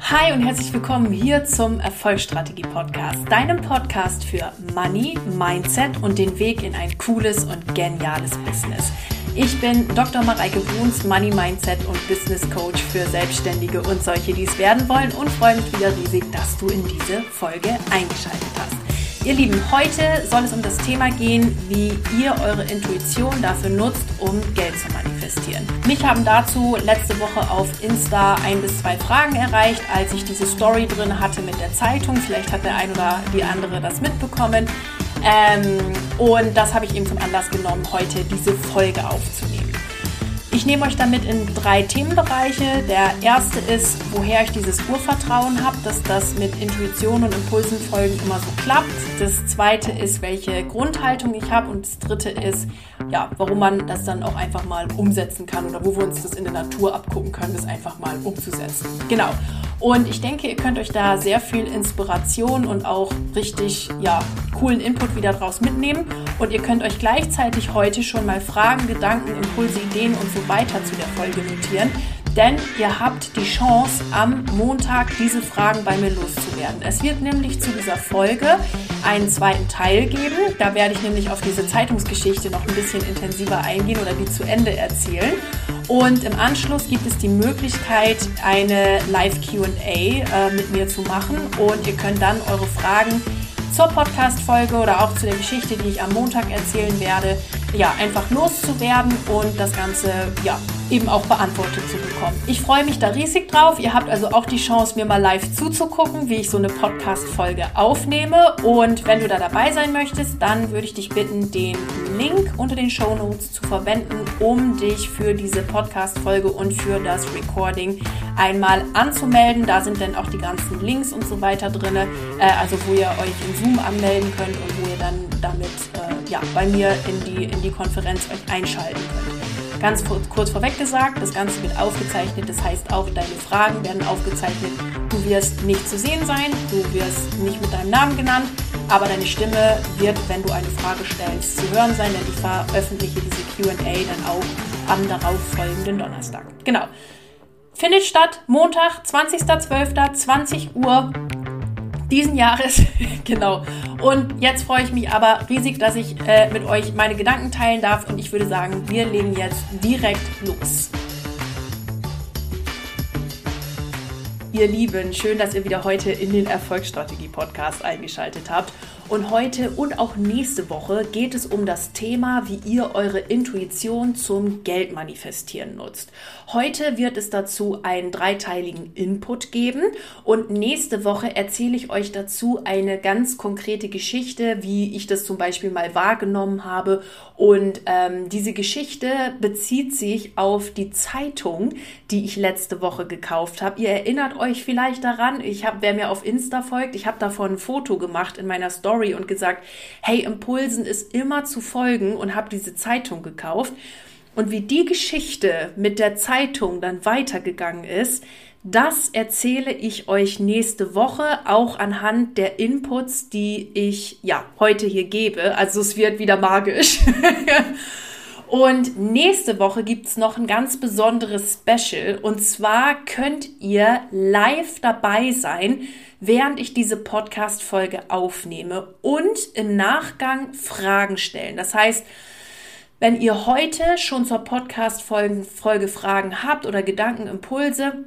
Hi und herzlich willkommen hier zum Erfolgsstrategie Podcast, deinem Podcast für Money, Mindset und den Weg in ein cooles und geniales Business. Ich bin Dr. Mareike Bruns, Money Mindset und Business Coach für Selbstständige und solche, die es werden wollen und freue mich wieder riesig, dass du in diese Folge eingeschaltet hast. Ihr Lieben, heute soll es um das Thema gehen, wie ihr eure Intuition dafür nutzt, um Geld zu manifestieren. Mich haben dazu letzte Woche auf Insta ein bis zwei Fragen erreicht, als ich diese Story drin hatte mit der Zeitung. Vielleicht hat der ein oder die andere das mitbekommen. Ähm, und das habe ich eben zum Anlass genommen, heute diese Folge aufzunehmen. Ich nehme euch damit in drei Themenbereiche. Der erste ist, woher ich dieses Urvertrauen habe, dass das mit Intuition und Impulsenfolgen immer so klappt. Das zweite ist, welche Grundhaltung ich habe. Und das dritte ist, ja, warum man das dann auch einfach mal umsetzen kann oder wo wir uns das in der Natur abgucken können, das einfach mal umzusetzen. Genau. Und ich denke, ihr könnt euch da sehr viel Inspiration und auch richtig, ja, coolen Input wieder draus mitnehmen. Und ihr könnt euch gleichzeitig heute schon mal Fragen, Gedanken, Impulse, Ideen und so weiter zu der Folge notieren. Denn ihr habt die Chance, am Montag diese Fragen bei mir loszuwerden. Es wird nämlich zu dieser Folge einen zweiten Teil geben. Da werde ich nämlich auf diese Zeitungsgeschichte noch ein bisschen intensiver eingehen oder die zu Ende erzählen. Und im Anschluss gibt es die Möglichkeit, eine Live-QA äh, mit mir zu machen. Und ihr könnt dann eure Fragen zur Podcast-Folge oder auch zu der Geschichte, die ich am Montag erzählen werde, ja, einfach loszuwerden und das Ganze, ja, eben auch beantwortet zu bekommen. Ich freue mich da riesig drauf. Ihr habt also auch die Chance, mir mal live zuzugucken, wie ich so eine Podcast-Folge aufnehme. Und wenn du da dabei sein möchtest, dann würde ich dich bitten, den Link unter den Show Notes zu verwenden, um dich für diese Podcast-Folge und für das Recording einmal anzumelden. Da sind dann auch die ganzen Links und so weiter drin, äh, also wo ihr euch in Zoom anmelden könnt und wo ihr dann damit äh, ja, bei mir in die, in die Konferenz euch einschalten könnt. Ganz kurz vorweg gesagt, das Ganze wird aufgezeichnet, das heißt auch deine Fragen werden aufgezeichnet. Du wirst nicht zu sehen sein, du wirst nicht mit deinem Namen genannt, aber deine Stimme wird, wenn du eine Frage stellst, zu hören sein, denn ich veröffentliche diese QA dann auch am darauffolgenden Donnerstag. Genau. Findet statt Montag, 20.12., 20 Uhr diesen Jahres. genau. Und jetzt freue ich mich aber riesig, dass ich äh, mit euch meine Gedanken teilen darf. Und ich würde sagen, wir legen jetzt direkt los. Ihr Lieben, schön, dass ihr wieder heute in den Erfolgsstrategie-Podcast eingeschaltet habt. Und heute und auch nächste Woche geht es um das Thema, wie ihr eure Intuition zum Geld manifestieren nutzt. Heute wird es dazu einen dreiteiligen Input geben und nächste Woche erzähle ich euch dazu eine ganz konkrete Geschichte, wie ich das zum Beispiel mal wahrgenommen habe. Und ähm, diese Geschichte bezieht sich auf die Zeitung, die ich letzte Woche gekauft habe. Ihr erinnert euch vielleicht daran, ich habe, wer mir auf Insta folgt, ich habe davon ein Foto gemacht in meiner Story Story und gesagt, hey, Impulsen ist immer zu folgen und habe diese Zeitung gekauft. Und wie die Geschichte mit der Zeitung dann weitergegangen ist, das erzähle ich euch nächste Woche auch anhand der Inputs, die ich ja heute hier gebe. Also es wird wieder magisch. Und nächste Woche gibt es noch ein ganz besonderes Special. Und zwar könnt ihr live dabei sein, während ich diese Podcast-Folge aufnehme und im Nachgang Fragen stellen. Das heißt, wenn ihr heute schon zur Podcast-Folge Fragen habt oder Gedankenimpulse,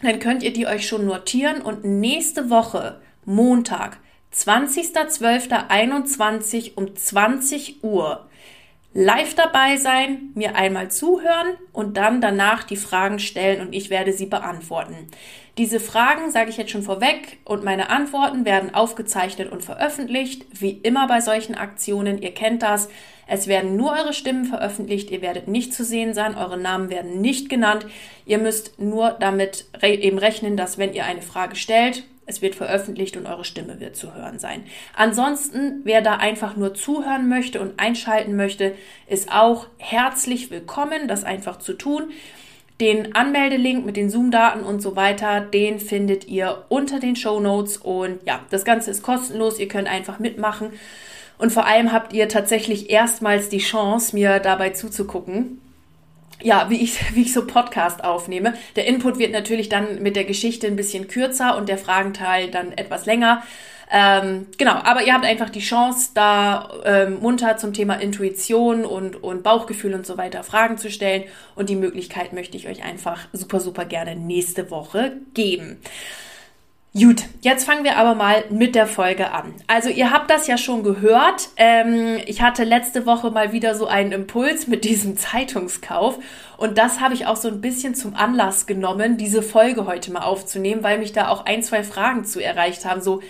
dann könnt ihr die euch schon notieren und nächste Woche, Montag, 20.12.21 um 20 Uhr live dabei sein, mir einmal zuhören und dann danach die Fragen stellen und ich werde sie beantworten. Diese Fragen sage ich jetzt schon vorweg und meine Antworten werden aufgezeichnet und veröffentlicht, wie immer bei solchen Aktionen. Ihr kennt das. Es werden nur eure Stimmen veröffentlicht, ihr werdet nicht zu sehen sein, eure Namen werden nicht genannt. Ihr müsst nur damit eben rechnen, dass wenn ihr eine Frage stellt, es wird veröffentlicht und eure Stimme wird zu hören sein. Ansonsten, wer da einfach nur zuhören möchte und einschalten möchte, ist auch herzlich willkommen, das einfach zu tun. Den Anmeldelink mit den Zoom-Daten und so weiter, den findet ihr unter den Show Notes. Und ja, das Ganze ist kostenlos. Ihr könnt einfach mitmachen. Und vor allem habt ihr tatsächlich erstmals die Chance, mir dabei zuzugucken. Ja, wie ich, wie ich so Podcast aufnehme. Der Input wird natürlich dann mit der Geschichte ein bisschen kürzer und der Fragenteil dann etwas länger. Ähm, genau, aber ihr habt einfach die Chance, da ähm, munter zum Thema Intuition und, und Bauchgefühl und so weiter Fragen zu stellen. Und die Möglichkeit möchte ich euch einfach super, super gerne nächste Woche geben. Gut, jetzt fangen wir aber mal mit der Folge an. Also ihr habt das ja schon gehört. Ähm, ich hatte letzte Woche mal wieder so einen Impuls mit diesem Zeitungskauf und das habe ich auch so ein bisschen zum Anlass genommen, diese Folge heute mal aufzunehmen, weil mich da auch ein, zwei Fragen zu erreicht haben. So,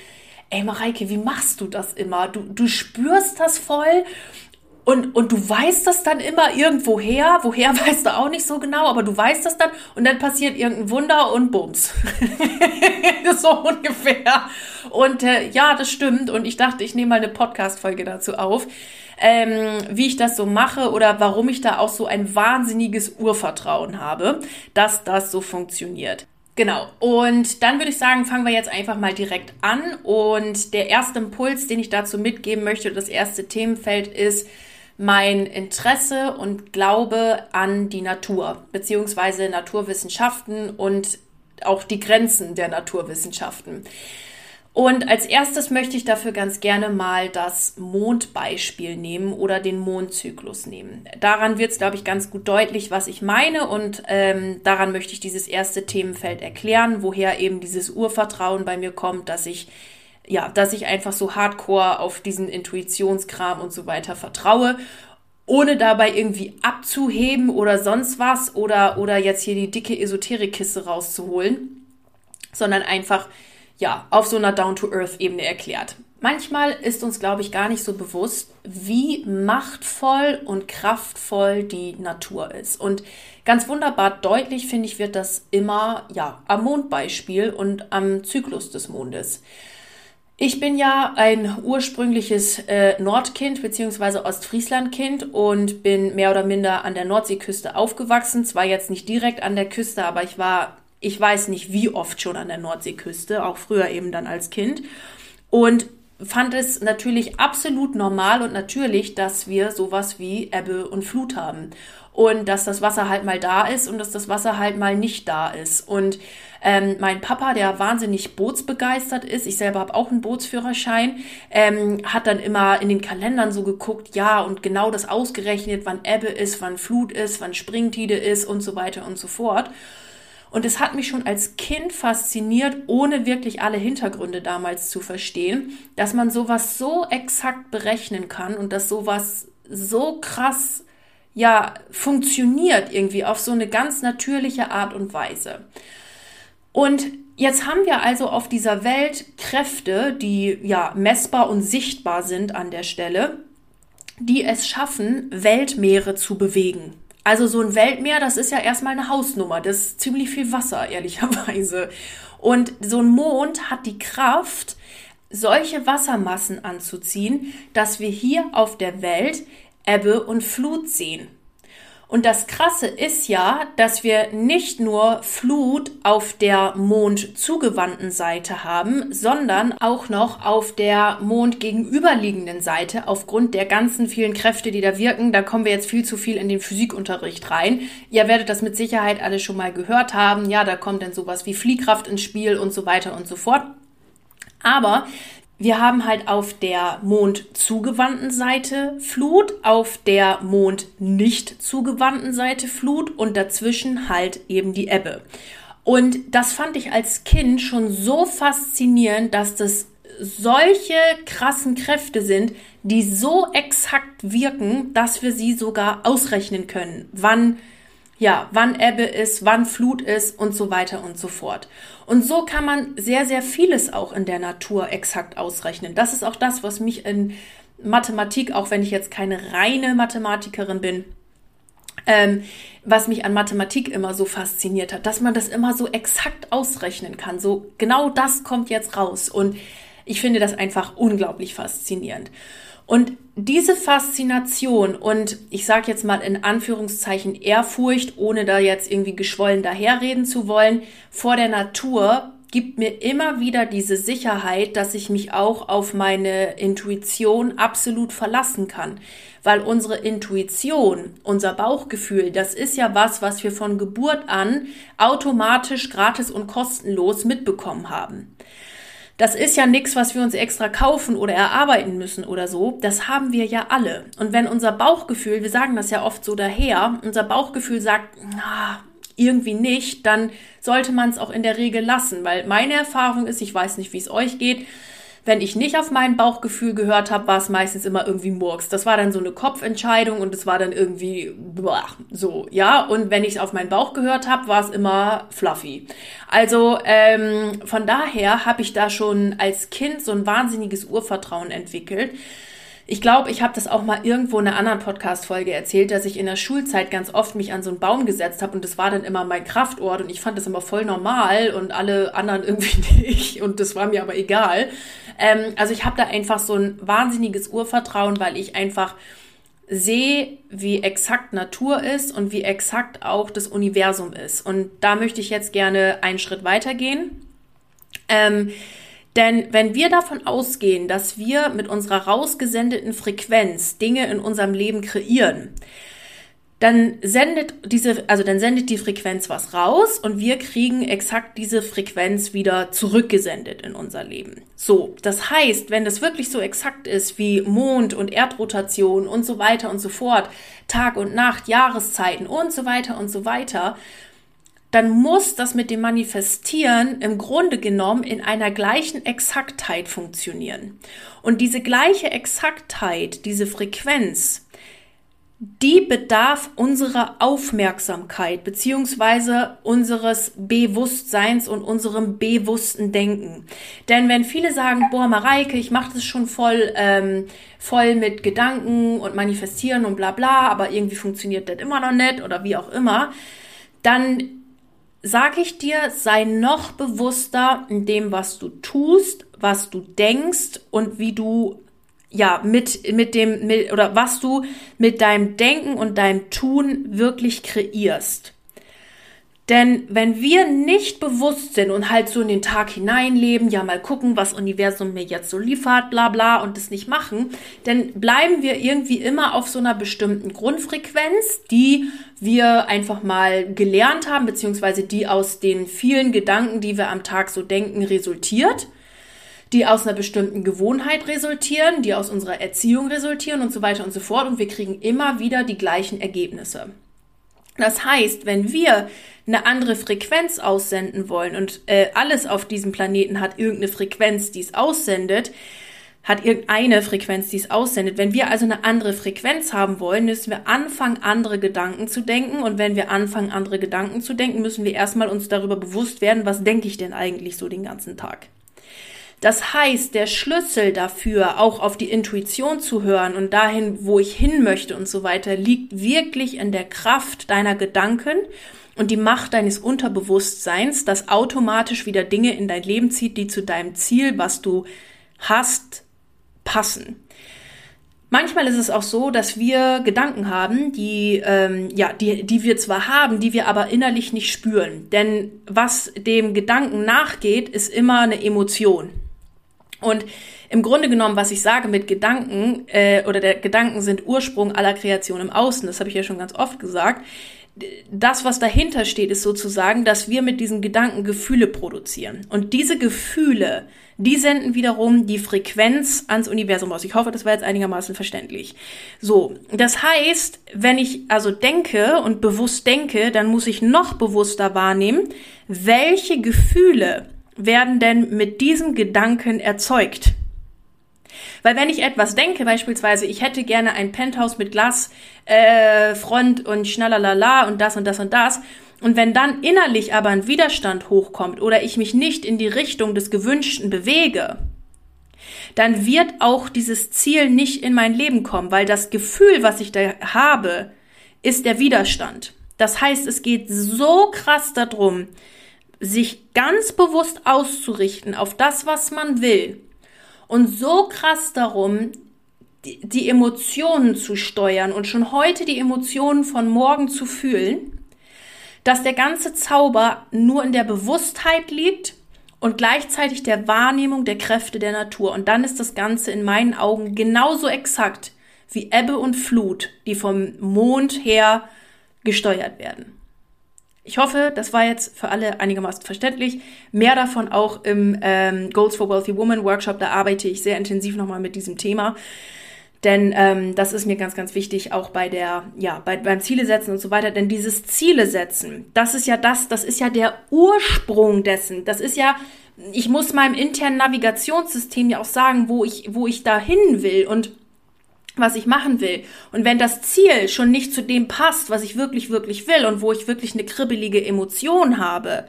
ey Mareike, wie machst du das immer? Du, du spürst das voll und, und du weißt das dann immer irgendwo her. Woher weißt du auch nicht so genau, aber du weißt das dann und dann passiert irgendein Wunder und bums. so ungefähr. Und äh, ja, das stimmt. Und ich dachte, ich nehme mal eine Podcast-Folge dazu auf, ähm, wie ich das so mache oder warum ich da auch so ein wahnsinniges Urvertrauen habe, dass das so funktioniert. Genau. Und dann würde ich sagen, fangen wir jetzt einfach mal direkt an. Und der erste Impuls, den ich dazu mitgeben möchte, das erste Themenfeld ist mein Interesse und Glaube an die Natur, beziehungsweise Naturwissenschaften und auch die Grenzen der Naturwissenschaften. Und als erstes möchte ich dafür ganz gerne mal das Mondbeispiel nehmen oder den Mondzyklus nehmen. Daran wird es, glaube ich, ganz gut deutlich, was ich meine. Und ähm, daran möchte ich dieses erste Themenfeld erklären, woher eben dieses Urvertrauen bei mir kommt, dass ich ja, dass ich einfach so hardcore auf diesen Intuitionskram und so weiter vertraue ohne dabei irgendwie abzuheben oder sonst was oder, oder jetzt hier die dicke Esoterikkiste rauszuholen, sondern einfach ja, auf so einer Down-to-Earth-Ebene erklärt. Manchmal ist uns, glaube ich, gar nicht so bewusst, wie machtvoll und kraftvoll die Natur ist. Und ganz wunderbar deutlich, finde ich, wird das immer, ja, am Mondbeispiel und am Zyklus des Mondes. Ich bin ja ein ursprüngliches äh, Nordkind bzw. Ostfrieslandkind und bin mehr oder minder an der Nordseeküste aufgewachsen. Zwar jetzt nicht direkt an der Küste, aber ich war ich weiß nicht wie oft schon an der Nordseeküste, auch früher eben dann als Kind. Und fand es natürlich absolut normal und natürlich, dass wir sowas wie Ebbe und Flut haben. Und dass das Wasser halt mal da ist und dass das Wasser halt mal nicht da ist. Und ähm, mein Papa, der wahnsinnig bootsbegeistert ist, ich selber habe auch einen Bootsführerschein, ähm, hat dann immer in den Kalendern so geguckt, ja, und genau das ausgerechnet, wann Ebbe ist, wann Flut ist, wann Springtide ist und so weiter und so fort. Und es hat mich schon als Kind fasziniert, ohne wirklich alle Hintergründe damals zu verstehen, dass man sowas so exakt berechnen kann und dass sowas so krass ja funktioniert irgendwie auf so eine ganz natürliche Art und Weise. Und jetzt haben wir also auf dieser Welt Kräfte, die ja messbar und sichtbar sind an der Stelle, die es schaffen, Weltmeere zu bewegen. Also so ein Weltmeer, das ist ja erstmal eine Hausnummer. Das ist ziemlich viel Wasser, ehrlicherweise. Und so ein Mond hat die Kraft, solche Wassermassen anzuziehen, dass wir hier auf der Welt Ebbe und Flut sehen. Und das Krasse ist ja, dass wir nicht nur Flut auf der Mond zugewandten Seite haben, sondern auch noch auf der Mond gegenüberliegenden Seite aufgrund der ganzen vielen Kräfte, die da wirken. Da kommen wir jetzt viel zu viel in den Physikunterricht rein. Ihr werdet das mit Sicherheit alle schon mal gehört haben. Ja, da kommt dann sowas wie Fliehkraft ins Spiel und so weiter und so fort. Aber wir haben halt auf der Mond zugewandten Seite Flut, auf der Mond nicht zugewandten Seite Flut und dazwischen halt eben die Ebbe. Und das fand ich als Kind schon so faszinierend, dass das solche krassen Kräfte sind, die so exakt wirken, dass wir sie sogar ausrechnen können, wann ja, wann Ebbe ist, wann Flut ist und so weiter und so fort. Und so kann man sehr, sehr vieles auch in der Natur exakt ausrechnen. Das ist auch das, was mich in Mathematik, auch wenn ich jetzt keine reine Mathematikerin bin, ähm, was mich an Mathematik immer so fasziniert hat, dass man das immer so exakt ausrechnen kann. So genau das kommt jetzt raus. Und ich finde das einfach unglaublich faszinierend. Und diese Faszination und ich sage jetzt mal in Anführungszeichen Ehrfurcht, ohne da jetzt irgendwie geschwollen daherreden zu wollen, vor der Natur gibt mir immer wieder diese Sicherheit, dass ich mich auch auf meine Intuition absolut verlassen kann. Weil unsere Intuition, unser Bauchgefühl, das ist ja was, was wir von Geburt an automatisch, gratis und kostenlos mitbekommen haben. Das ist ja nichts, was wir uns extra kaufen oder erarbeiten müssen oder so. Das haben wir ja alle. Und wenn unser Bauchgefühl, wir sagen das ja oft so daher, unser Bauchgefühl sagt, ah, irgendwie nicht, dann sollte man es auch in der Regel lassen, weil meine Erfahrung ist, ich weiß nicht, wie es euch geht, wenn ich nicht auf mein Bauchgefühl gehört habe, war es meistens immer irgendwie Murks. Das war dann so eine Kopfentscheidung und es war dann irgendwie boah, so, ja. Und wenn ich auf meinen Bauch gehört habe, war es immer fluffy. Also ähm, von daher habe ich da schon als Kind so ein wahnsinniges Urvertrauen entwickelt. Ich glaube, ich habe das auch mal irgendwo in einer anderen Podcast-Folge erzählt, dass ich in der Schulzeit ganz oft mich an so einen Baum gesetzt habe und das war dann immer mein Kraftort und ich fand das immer voll normal und alle anderen irgendwie nicht und das war mir aber egal. Ähm, also ich habe da einfach so ein wahnsinniges Urvertrauen, weil ich einfach sehe, wie exakt Natur ist und wie exakt auch das Universum ist. Und da möchte ich jetzt gerne einen Schritt weitergehen. Ähm, denn wenn wir davon ausgehen, dass wir mit unserer rausgesendeten Frequenz Dinge in unserem Leben kreieren, dann sendet diese, also dann sendet die Frequenz was raus und wir kriegen exakt diese Frequenz wieder zurückgesendet in unser Leben. So, das heißt, wenn das wirklich so exakt ist wie Mond und Erdrotation und so weiter und so fort, Tag und Nacht, Jahreszeiten und so weiter und so weiter, dann muss das mit dem Manifestieren im Grunde genommen in einer gleichen Exaktheit funktionieren. Und diese gleiche Exaktheit, diese Frequenz, die bedarf unserer Aufmerksamkeit beziehungsweise unseres Bewusstseins und unserem bewussten Denken. Denn wenn viele sagen, boah, Mareike, ich mache das schon voll, ähm, voll mit Gedanken und Manifestieren und bla bla, aber irgendwie funktioniert das immer noch nicht oder wie auch immer, dann sage ich dir, sei noch bewusster in dem, was du tust, was du denkst und wie du ja mit mit dem mit, oder was du mit deinem Denken und deinem Tun wirklich kreierst. Denn wenn wir nicht bewusst sind und halt so in den Tag hineinleben, ja mal gucken, was Universum mir jetzt so liefert, bla bla und das nicht machen, dann bleiben wir irgendwie immer auf so einer bestimmten Grundfrequenz, die wir einfach mal gelernt haben, beziehungsweise die aus den vielen Gedanken, die wir am Tag so denken, resultiert, die aus einer bestimmten Gewohnheit resultieren, die aus unserer Erziehung resultieren und so weiter und so fort und wir kriegen immer wieder die gleichen Ergebnisse. Das heißt, wenn wir eine andere Frequenz aussenden wollen und äh, alles auf diesem Planeten hat irgendeine Frequenz, die es aussendet, hat irgendeine Frequenz, die es aussendet. Wenn wir also eine andere Frequenz haben wollen, müssen wir anfangen, andere Gedanken zu denken. Und wenn wir anfangen, andere Gedanken zu denken, müssen wir erstmal uns darüber bewusst werden, was denke ich denn eigentlich so den ganzen Tag. Das heißt, der Schlüssel dafür, auch auf die Intuition zu hören und dahin, wo ich hin möchte und so weiter, liegt wirklich in der Kraft deiner Gedanken und die Macht deines Unterbewusstseins, das automatisch wieder Dinge in dein Leben zieht, die zu deinem Ziel, was du hast, passen. Manchmal ist es auch so, dass wir Gedanken haben, die, ähm, ja, die, die wir zwar haben, die wir aber innerlich nicht spüren. Denn was dem Gedanken nachgeht, ist immer eine Emotion. Und im Grunde genommen, was ich sage mit Gedanken, äh, oder der Gedanken sind Ursprung aller Kreation im Außen, das habe ich ja schon ganz oft gesagt. Das, was dahinter steht, ist sozusagen, dass wir mit diesen Gedanken Gefühle produzieren. Und diese Gefühle, die senden wiederum die Frequenz ans Universum aus. Ich hoffe, das war jetzt einigermaßen verständlich. So, das heißt, wenn ich also denke und bewusst denke, dann muss ich noch bewusster wahrnehmen, welche Gefühle werden denn mit diesem Gedanken erzeugt? Weil wenn ich etwas denke, beispielsweise, ich hätte gerne ein Penthouse mit Glas, äh, Front und schnallalala und das und das und das, und wenn dann innerlich aber ein Widerstand hochkommt oder ich mich nicht in die Richtung des Gewünschten bewege, dann wird auch dieses Ziel nicht in mein Leben kommen, weil das Gefühl, was ich da habe, ist der Widerstand. Das heißt, es geht so krass darum, sich ganz bewusst auszurichten auf das, was man will und so krass darum, die, die Emotionen zu steuern und schon heute die Emotionen von morgen zu fühlen, dass der ganze Zauber nur in der Bewusstheit liegt und gleichzeitig der Wahrnehmung der Kräfte der Natur. Und dann ist das Ganze in meinen Augen genauso exakt wie Ebbe und Flut, die vom Mond her gesteuert werden. Ich hoffe, das war jetzt für alle einigermaßen verständlich. Mehr davon auch im ähm, Goals for Wealthy Woman Workshop. Da arbeite ich sehr intensiv nochmal mit diesem Thema. Denn ähm, das ist mir ganz, ganz wichtig, auch bei der, ja, bei, beim Ziele setzen und so weiter. Denn dieses Ziele setzen, das ist ja das, das ist ja der Ursprung dessen. Das ist ja, ich muss meinem internen Navigationssystem ja auch sagen, wo ich, wo ich da hin will. Und was ich machen will. Und wenn das Ziel schon nicht zu dem passt, was ich wirklich, wirklich will und wo ich wirklich eine kribbelige Emotion habe,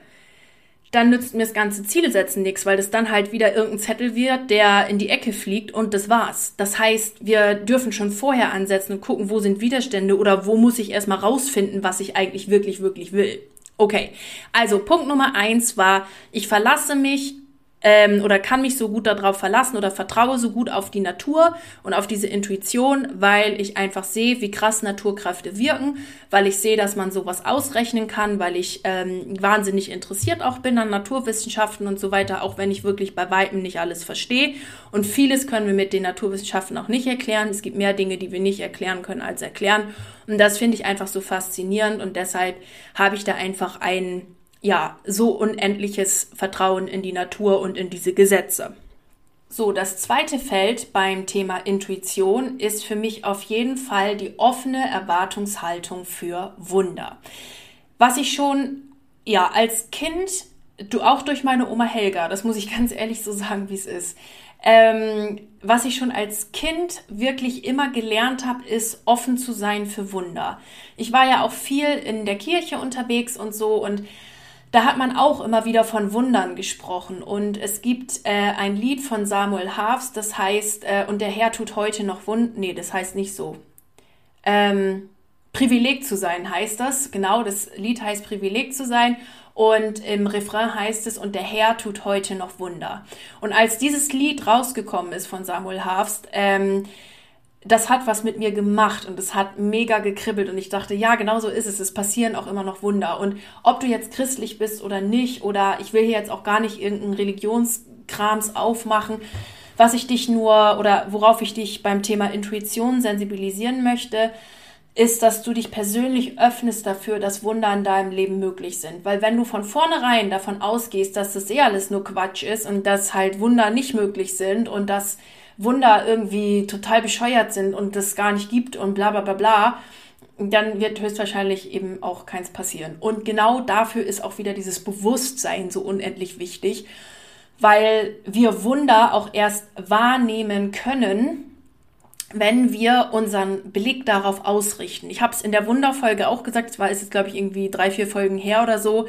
dann nützt mir das ganze Ziele setzen nichts, weil das dann halt wieder irgendein Zettel wird, der in die Ecke fliegt und das war's. Das heißt, wir dürfen schon vorher ansetzen und gucken, wo sind Widerstände oder wo muss ich erstmal rausfinden, was ich eigentlich wirklich, wirklich will. Okay, also Punkt Nummer eins war, ich verlasse mich ähm, oder kann mich so gut darauf verlassen oder vertraue so gut auf die Natur und auf diese Intuition, weil ich einfach sehe, wie krass Naturkräfte wirken, weil ich sehe, dass man sowas ausrechnen kann, weil ich ähm, wahnsinnig interessiert auch bin an Naturwissenschaften und so weiter, auch wenn ich wirklich bei weitem nicht alles verstehe. Und vieles können wir mit den Naturwissenschaften auch nicht erklären. Es gibt mehr Dinge, die wir nicht erklären können als erklären. Und das finde ich einfach so faszinierend und deshalb habe ich da einfach einen ja, so unendliches Vertrauen in die Natur und in diese Gesetze. So, das zweite Feld beim Thema Intuition ist für mich auf jeden Fall die offene Erwartungshaltung für Wunder. Was ich schon, ja, als Kind, du auch durch meine Oma Helga, das muss ich ganz ehrlich so sagen, wie es ist, ähm, was ich schon als Kind wirklich immer gelernt habe, ist offen zu sein für Wunder. Ich war ja auch viel in der Kirche unterwegs und so und da hat man auch immer wieder von Wundern gesprochen. Und es gibt äh, ein Lied von Samuel Haafs, das heißt, äh, und der Herr tut heute noch Wunder. Nee, das heißt nicht so. Ähm, Privileg zu sein heißt das. Genau, das Lied heißt Privileg zu sein. Und im Refrain heißt es, und der Herr tut heute noch Wunder. Und als dieses Lied rausgekommen ist von Samuel Harfst, ähm, das hat was mit mir gemacht und es hat mega gekribbelt und ich dachte, ja, genau so ist es. Es passieren auch immer noch Wunder. Und ob du jetzt christlich bist oder nicht, oder ich will hier jetzt auch gar nicht irgendeinen Religionskrams aufmachen, was ich dich nur oder worauf ich dich beim Thema Intuition sensibilisieren möchte, ist, dass du dich persönlich öffnest dafür, dass Wunder in deinem Leben möglich sind. Weil wenn du von vornherein davon ausgehst, dass das eh alles nur Quatsch ist und dass halt Wunder nicht möglich sind und dass Wunder irgendwie total bescheuert sind und das gar nicht gibt und bla bla bla bla, dann wird höchstwahrscheinlich eben auch keins passieren. Und genau dafür ist auch wieder dieses Bewusstsein so unendlich wichtig, weil wir Wunder auch erst wahrnehmen können, wenn wir unseren Blick darauf ausrichten. Ich habe es in der Wunderfolge auch gesagt, es war ist jetzt glaube ich irgendwie drei, vier Folgen her oder so.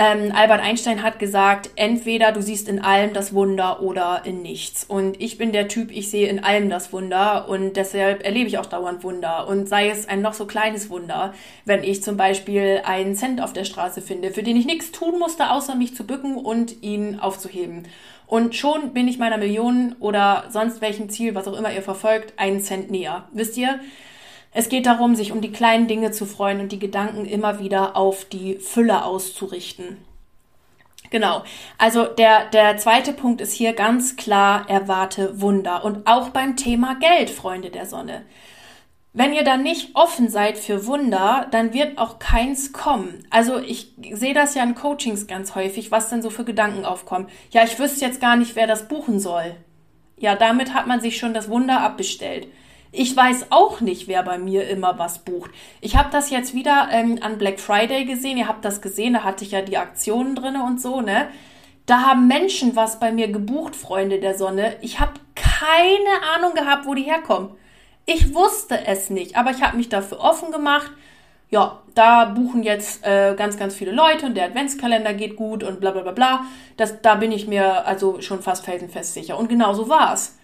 Ähm, Albert Einstein hat gesagt, entweder du siehst in allem das Wunder oder in nichts. Und ich bin der Typ, ich sehe in allem das Wunder und deshalb erlebe ich auch dauernd Wunder. Und sei es ein noch so kleines Wunder, wenn ich zum Beispiel einen Cent auf der Straße finde, für den ich nichts tun musste, außer mich zu bücken und ihn aufzuheben. Und schon bin ich meiner Million oder sonst welchem Ziel, was auch immer ihr verfolgt, einen Cent näher. Wisst ihr? Es geht darum, sich um die kleinen Dinge zu freuen und die Gedanken immer wieder auf die Fülle auszurichten. Genau. Also der, der zweite Punkt ist hier ganz klar, erwarte Wunder. Und auch beim Thema Geld, Freunde der Sonne. Wenn ihr dann nicht offen seid für Wunder, dann wird auch keins kommen. Also ich sehe das ja in Coachings ganz häufig, was denn so für Gedanken aufkommen. Ja, ich wüsste jetzt gar nicht, wer das buchen soll. Ja, damit hat man sich schon das Wunder abbestellt. Ich weiß auch nicht, wer bei mir immer was bucht. Ich habe das jetzt wieder ähm, an Black Friday gesehen. Ihr habt das gesehen, da hatte ich ja die Aktionen drinne und so, ne? Da haben Menschen was bei mir gebucht, Freunde der Sonne. Ich habe keine Ahnung gehabt, wo die herkommen. Ich wusste es nicht, aber ich habe mich dafür offen gemacht. Ja, da buchen jetzt äh, ganz, ganz viele Leute und der Adventskalender geht gut und bla bla bla bla. Das, da bin ich mir also schon fast felsenfest sicher. Und genau so war es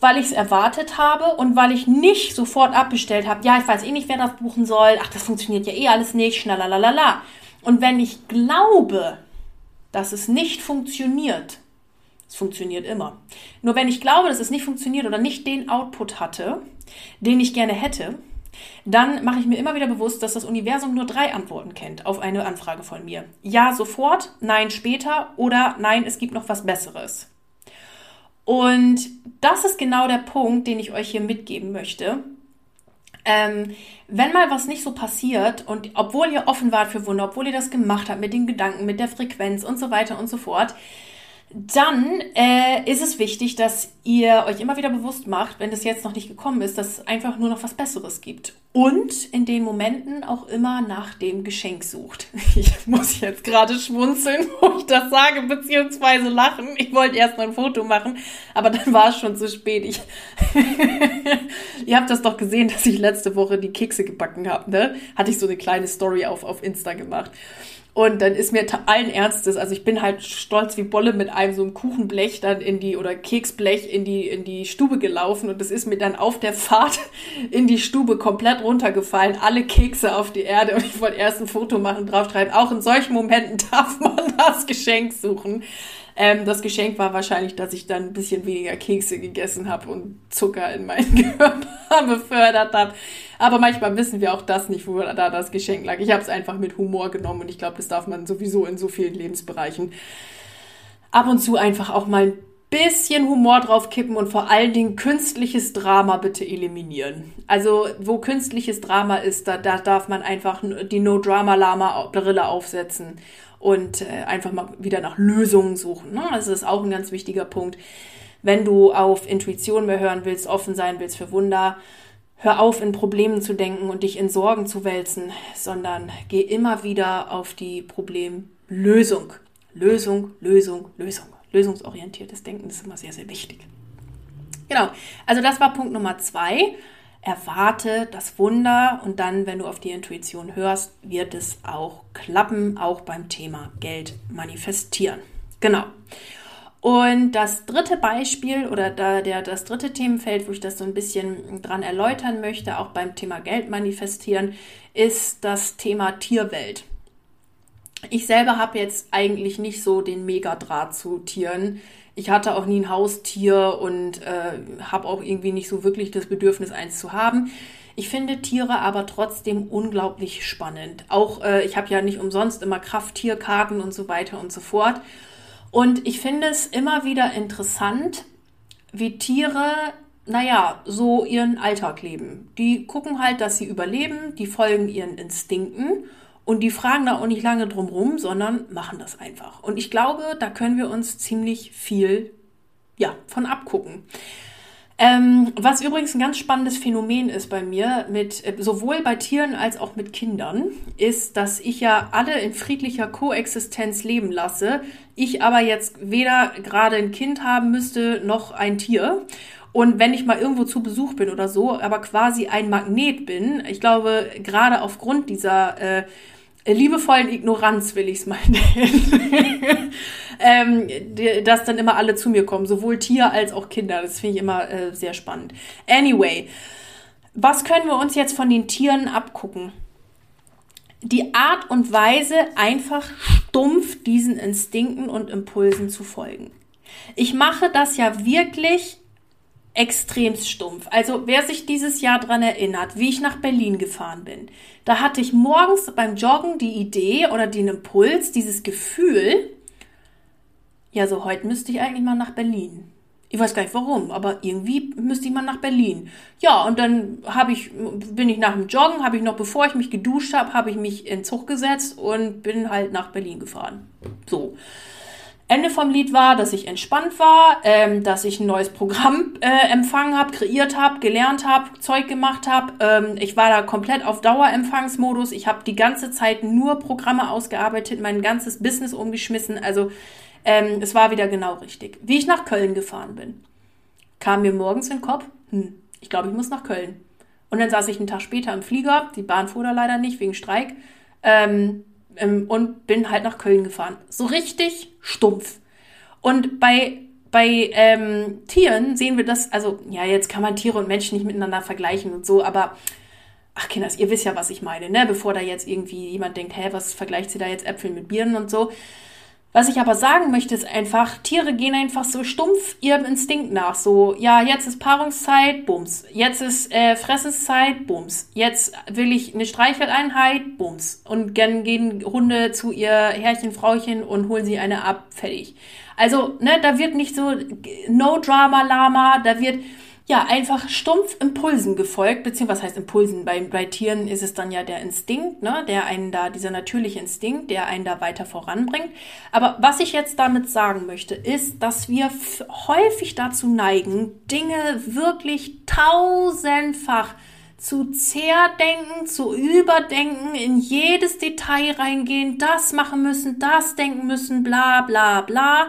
weil ich es erwartet habe und weil ich nicht sofort abbestellt habe, ja, ich weiß eh nicht, wer das buchen soll, ach, das funktioniert ja eh alles nicht, schnallalalala. Und wenn ich glaube, dass es nicht funktioniert, es funktioniert immer. Nur wenn ich glaube, dass es nicht funktioniert oder nicht den Output hatte, den ich gerne hätte, dann mache ich mir immer wieder bewusst, dass das Universum nur drei Antworten kennt auf eine Anfrage von mir. Ja, sofort, nein, später oder nein, es gibt noch was Besseres. Und das ist genau der Punkt, den ich euch hier mitgeben möchte. Ähm, wenn mal was nicht so passiert und obwohl ihr offen wart für Wunder, obwohl ihr das gemacht habt mit den Gedanken, mit der Frequenz und so weiter und so fort, dann äh, ist es wichtig, dass ihr euch immer wieder bewusst macht, wenn das jetzt noch nicht gekommen ist, dass es einfach nur noch was Besseres gibt. Und in den Momenten auch immer nach dem Geschenk sucht. Ich muss jetzt gerade schmunzeln, wo ich das sage, beziehungsweise lachen. Ich wollte erst mal ein Foto machen, aber dann war es schon zu spät. Ich Ihr habt das doch gesehen, dass ich letzte Woche die Kekse gebacken habe, ne? Hatte ich so eine kleine Story auf, auf Insta gemacht. Und dann ist mir allen Ernstes, also ich bin halt stolz wie Bolle mit einem so einem Kuchenblech dann in die, oder Keksblech in die, in die Stube gelaufen und es ist mir dann auf der Fahrt in die Stube komplett runtergefallen, alle Kekse auf die Erde und ich wollte erst ein Foto machen, draufschreiben. Auch in solchen Momenten darf man das Geschenk suchen. Ähm, das Geschenk war wahrscheinlich, dass ich dann ein bisschen weniger Kekse gegessen habe und Zucker in meinen Körper befördert habe. Aber manchmal wissen wir auch das nicht, wo da das Geschenk lag. Ich habe es einfach mit Humor genommen und ich glaube, das darf man sowieso in so vielen Lebensbereichen. Ab und zu einfach auch mal ein bisschen Humor drauf kippen und vor allen Dingen künstliches Drama bitte eliminieren. Also, wo künstliches Drama ist, da, da darf man einfach die No-Drama-Lama-Brille aufsetzen und äh, einfach mal wieder nach Lösungen suchen. Ne? Das ist auch ein ganz wichtiger Punkt. Wenn du auf Intuition mehr hören willst, offen sein willst für Wunder, hör auf, in Problemen zu denken und dich in Sorgen zu wälzen, sondern geh immer wieder auf die Problemlösung. Lösung, Lösung, Lösung. Lösungsorientiertes Denken ist immer sehr, sehr wichtig. Genau, also das war Punkt Nummer zwei erwarte das Wunder und dann, wenn du auf die Intuition hörst, wird es auch klappen, auch beim Thema Geld manifestieren. Genau. Und das dritte Beispiel oder da der, das dritte Themenfeld, wo ich das so ein bisschen dran erläutern möchte, auch beim Thema Geld manifestieren, ist das Thema Tierwelt. Ich selber habe jetzt eigentlich nicht so den Megadraht zu Tieren. Ich hatte auch nie ein Haustier und äh, habe auch irgendwie nicht so wirklich das Bedürfnis, eins zu haben. Ich finde Tiere aber trotzdem unglaublich spannend. Auch äh, ich habe ja nicht umsonst immer Krafttierkarten und so weiter und so fort. Und ich finde es immer wieder interessant, wie Tiere, naja, so ihren Alltag leben. Die gucken halt, dass sie überleben, die folgen ihren Instinkten und die fragen da auch nicht lange drum rum, sondern machen das einfach. Und ich glaube, da können wir uns ziemlich viel ja, von abgucken. Ähm, was übrigens ein ganz spannendes Phänomen ist bei mir, mit, äh, sowohl bei Tieren als auch mit Kindern, ist, dass ich ja alle in friedlicher Koexistenz leben lasse. Ich aber jetzt weder gerade ein Kind haben müsste, noch ein Tier. Und wenn ich mal irgendwo zu Besuch bin oder so, aber quasi ein Magnet bin, ich glaube, gerade aufgrund dieser äh, liebevollen Ignoranz, will ich es mal nennen, ähm, dass dann immer alle zu mir kommen, sowohl Tier als auch Kinder. Das finde ich immer äh, sehr spannend. Anyway, was können wir uns jetzt von den Tieren abgucken? Die Art und Weise, einfach stumpf diesen Instinkten und Impulsen zu folgen. Ich mache das ja wirklich extremst stumpf. Also wer sich dieses Jahr dran erinnert, wie ich nach Berlin gefahren bin, da hatte ich morgens beim Joggen die Idee oder den Impuls, dieses Gefühl, ja, so heute müsste ich eigentlich mal nach Berlin. Ich weiß gar nicht warum, aber irgendwie müsste ich mal nach Berlin. Ja, und dann habe ich, bin ich nach dem Joggen, habe ich noch, bevor ich mich geduscht habe, habe ich mich in Zug gesetzt und bin halt nach Berlin gefahren. So. Ende vom Lied war, dass ich entspannt war, ähm, dass ich ein neues Programm äh, empfangen habe, kreiert habe, gelernt habe, Zeug gemacht habe. Ähm, ich war da komplett auf Dauerempfangsmodus. Ich habe die ganze Zeit nur Programme ausgearbeitet, mein ganzes Business umgeschmissen. Also ähm, es war wieder genau richtig. Wie ich nach Köln gefahren bin, kam mir morgens in den Kopf, hm, ich glaube, ich muss nach Köln. Und dann saß ich einen Tag später im Flieger, die Bahn fuhr da leider nicht wegen Streik. Ähm, ähm, und bin halt nach Köln gefahren. So richtig stumpf. Und bei, bei ähm, Tieren sehen wir das, also ja, jetzt kann man Tiere und Menschen nicht miteinander vergleichen und so, aber ach Kinders, ihr wisst ja, was ich meine, ne? Bevor da jetzt irgendwie jemand denkt, hä, was vergleicht sie da jetzt Äpfel mit Birnen und so. Was ich aber sagen möchte, ist einfach, Tiere gehen einfach so stumpf ihrem Instinkt nach. So, ja, jetzt ist Paarungszeit, Bums. Jetzt ist äh, Fressenszeit, Bums. Jetzt will ich eine Streicheleinheit, Bums. Und dann gehen Hunde zu ihr Herrchen, Frauchen und holen sie eine ab, fertig. Also, ne, da wird nicht so No Drama Lama, da wird ja, einfach stumpf Impulsen gefolgt, beziehungsweise was heißt Impulsen? Bei, bei Tieren ist es dann ja der Instinkt, ne, der einen da, dieser natürliche Instinkt, der einen da weiter voranbringt. Aber was ich jetzt damit sagen möchte, ist, dass wir häufig dazu neigen, Dinge wirklich tausendfach zu zerdenken, zu überdenken, in jedes Detail reingehen, das machen müssen, das denken müssen, bla bla bla,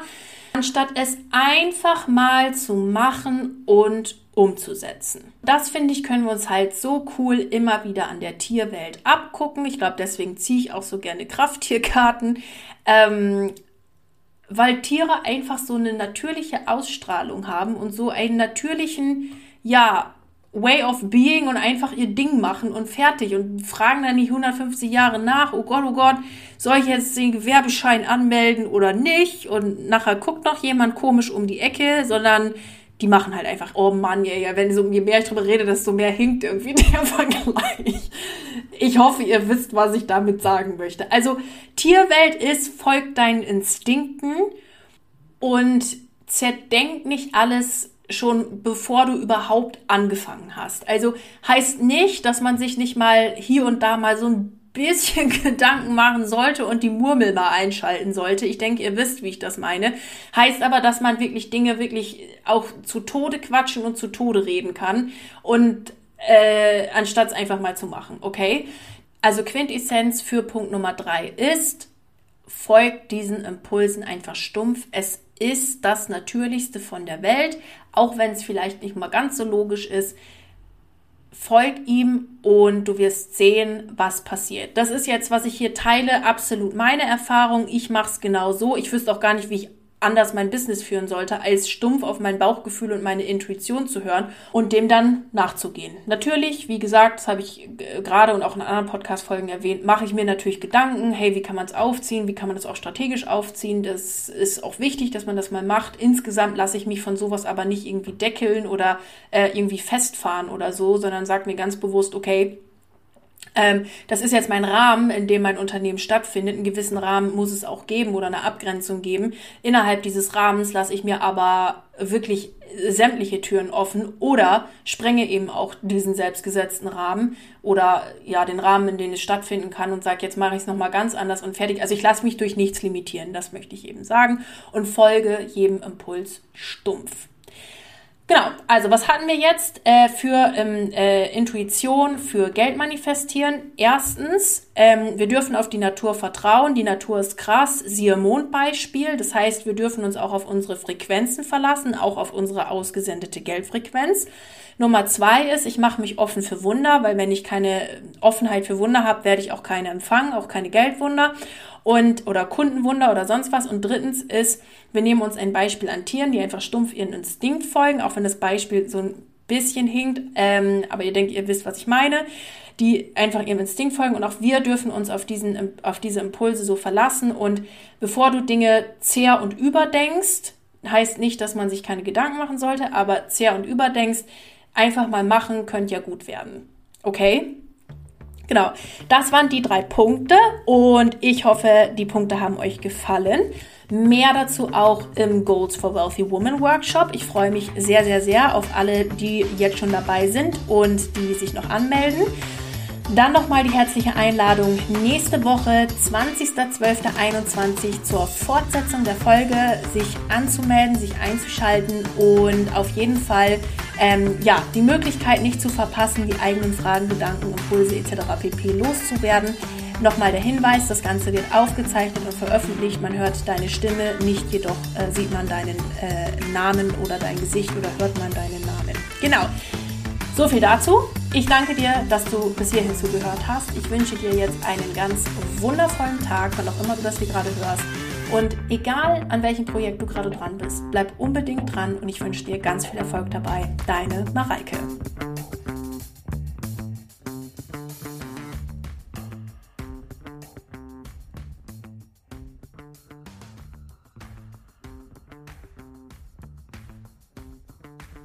anstatt es einfach mal zu machen und umzusetzen. Das finde ich, können wir uns halt so cool immer wieder an der Tierwelt abgucken. Ich glaube, deswegen ziehe ich auch so gerne Krafttierkarten. Ähm, weil Tiere einfach so eine natürliche Ausstrahlung haben und so einen natürlichen, ja, Way of Being und einfach ihr Ding machen und fertig und fragen dann nicht 150 Jahre nach, oh Gott, oh Gott, soll ich jetzt den Gewerbeschein anmelden oder nicht? Und nachher guckt noch jemand komisch um die Ecke, sondern die machen halt einfach, oh Mann, ja, ja, wenn so, je mehr ich drüber rede, desto mehr hinkt irgendwie der Vergleich. Ich hoffe, ihr wisst, was ich damit sagen möchte. Also, Tierwelt ist, folgt deinen Instinkten und zerdenkt nicht alles schon bevor du überhaupt angefangen hast. Also heißt nicht, dass man sich nicht mal hier und da mal so ein bisschen Gedanken machen sollte und die Murmel mal einschalten sollte. Ich denke, ihr wisst, wie ich das meine. Heißt aber, dass man wirklich Dinge wirklich auch zu Tode quatschen und zu Tode reden kann und äh, anstatt es einfach mal zu machen, okay? Also Quintessenz für Punkt Nummer drei ist, folgt diesen Impulsen einfach stumpf. Es ist das Natürlichste von der Welt, auch wenn es vielleicht nicht mal ganz so logisch ist folg ihm und du wirst sehen, was passiert. Das ist jetzt, was ich hier teile, absolut meine Erfahrung. Ich mache es genau so. Ich wüsste auch gar nicht, wie ich anders mein Business führen sollte, als stumpf auf mein Bauchgefühl und meine Intuition zu hören und dem dann nachzugehen. Natürlich, wie gesagt, das habe ich gerade und auch in anderen Podcast-Folgen erwähnt, mache ich mir natürlich Gedanken, hey, wie kann man es aufziehen, wie kann man das auch strategisch aufziehen. Das ist auch wichtig, dass man das mal macht. Insgesamt lasse ich mich von sowas aber nicht irgendwie deckeln oder äh, irgendwie festfahren oder so, sondern sage mir ganz bewusst, okay, das ist jetzt mein Rahmen, in dem mein Unternehmen stattfindet. Einen gewissen Rahmen muss es auch geben oder eine Abgrenzung geben. Innerhalb dieses Rahmens lasse ich mir aber wirklich sämtliche Türen offen oder sprenge eben auch diesen selbstgesetzten Rahmen oder ja den Rahmen, in dem es stattfinden kann und sage, jetzt mache ich es nochmal ganz anders und fertig. Also ich lasse mich durch nichts limitieren, das möchte ich eben sagen und folge jedem Impuls stumpf. Genau, also was hatten wir jetzt äh, für ähm, äh, Intuition, für Geld manifestieren? Erstens, ähm, wir dürfen auf die Natur vertrauen. Die Natur ist krass, siehe Mondbeispiel. Das heißt, wir dürfen uns auch auf unsere Frequenzen verlassen, auch auf unsere ausgesendete Geldfrequenz. Nummer zwei ist, ich mache mich offen für Wunder, weil wenn ich keine Offenheit für Wunder habe, werde ich auch keine empfangen, auch keine Geldwunder und oder Kundenwunder oder sonst was. Und drittens ist, wir nehmen uns ein Beispiel an Tieren, die einfach stumpf ihren Instinkt folgen, auch wenn das Beispiel so ein bisschen hinkt, ähm, aber ihr denkt, ihr wisst, was ich meine, die einfach ihrem Instinkt folgen und auch wir dürfen uns auf, diesen, auf diese Impulse so verlassen und bevor du Dinge zäh und überdenkst, heißt nicht, dass man sich keine Gedanken machen sollte, aber zäh und überdenkst, einfach mal machen, könnte ja gut werden. Okay? Genau, das waren die drei Punkte und ich hoffe, die Punkte haben euch gefallen. Mehr dazu auch im Goals for Wealthy Woman Workshop. Ich freue mich sehr, sehr, sehr auf alle, die jetzt schon dabei sind und die sich noch anmelden. Dann nochmal die herzliche Einladung nächste Woche, 20.12.21 zur Fortsetzung der Folge, sich anzumelden, sich einzuschalten und auf jeden Fall ähm, ja, die Möglichkeit nicht zu verpassen, die eigenen Fragen, Gedanken, Impulse etc. pp. loszuwerden. Nochmal der Hinweis, das Ganze wird aufgezeichnet und veröffentlicht. Man hört deine Stimme, nicht jedoch äh, sieht man deinen äh, Namen oder dein Gesicht oder hört man deinen Namen. Genau. So viel dazu. Ich danke dir, dass du bis hierhin zugehört hast. Ich wünsche dir jetzt einen ganz wundervollen Tag, wann auch immer du das hier gerade hörst. Und egal an welchem Projekt du gerade dran bist, bleib unbedingt dran und ich wünsche dir ganz viel Erfolg dabei. Deine Mareike.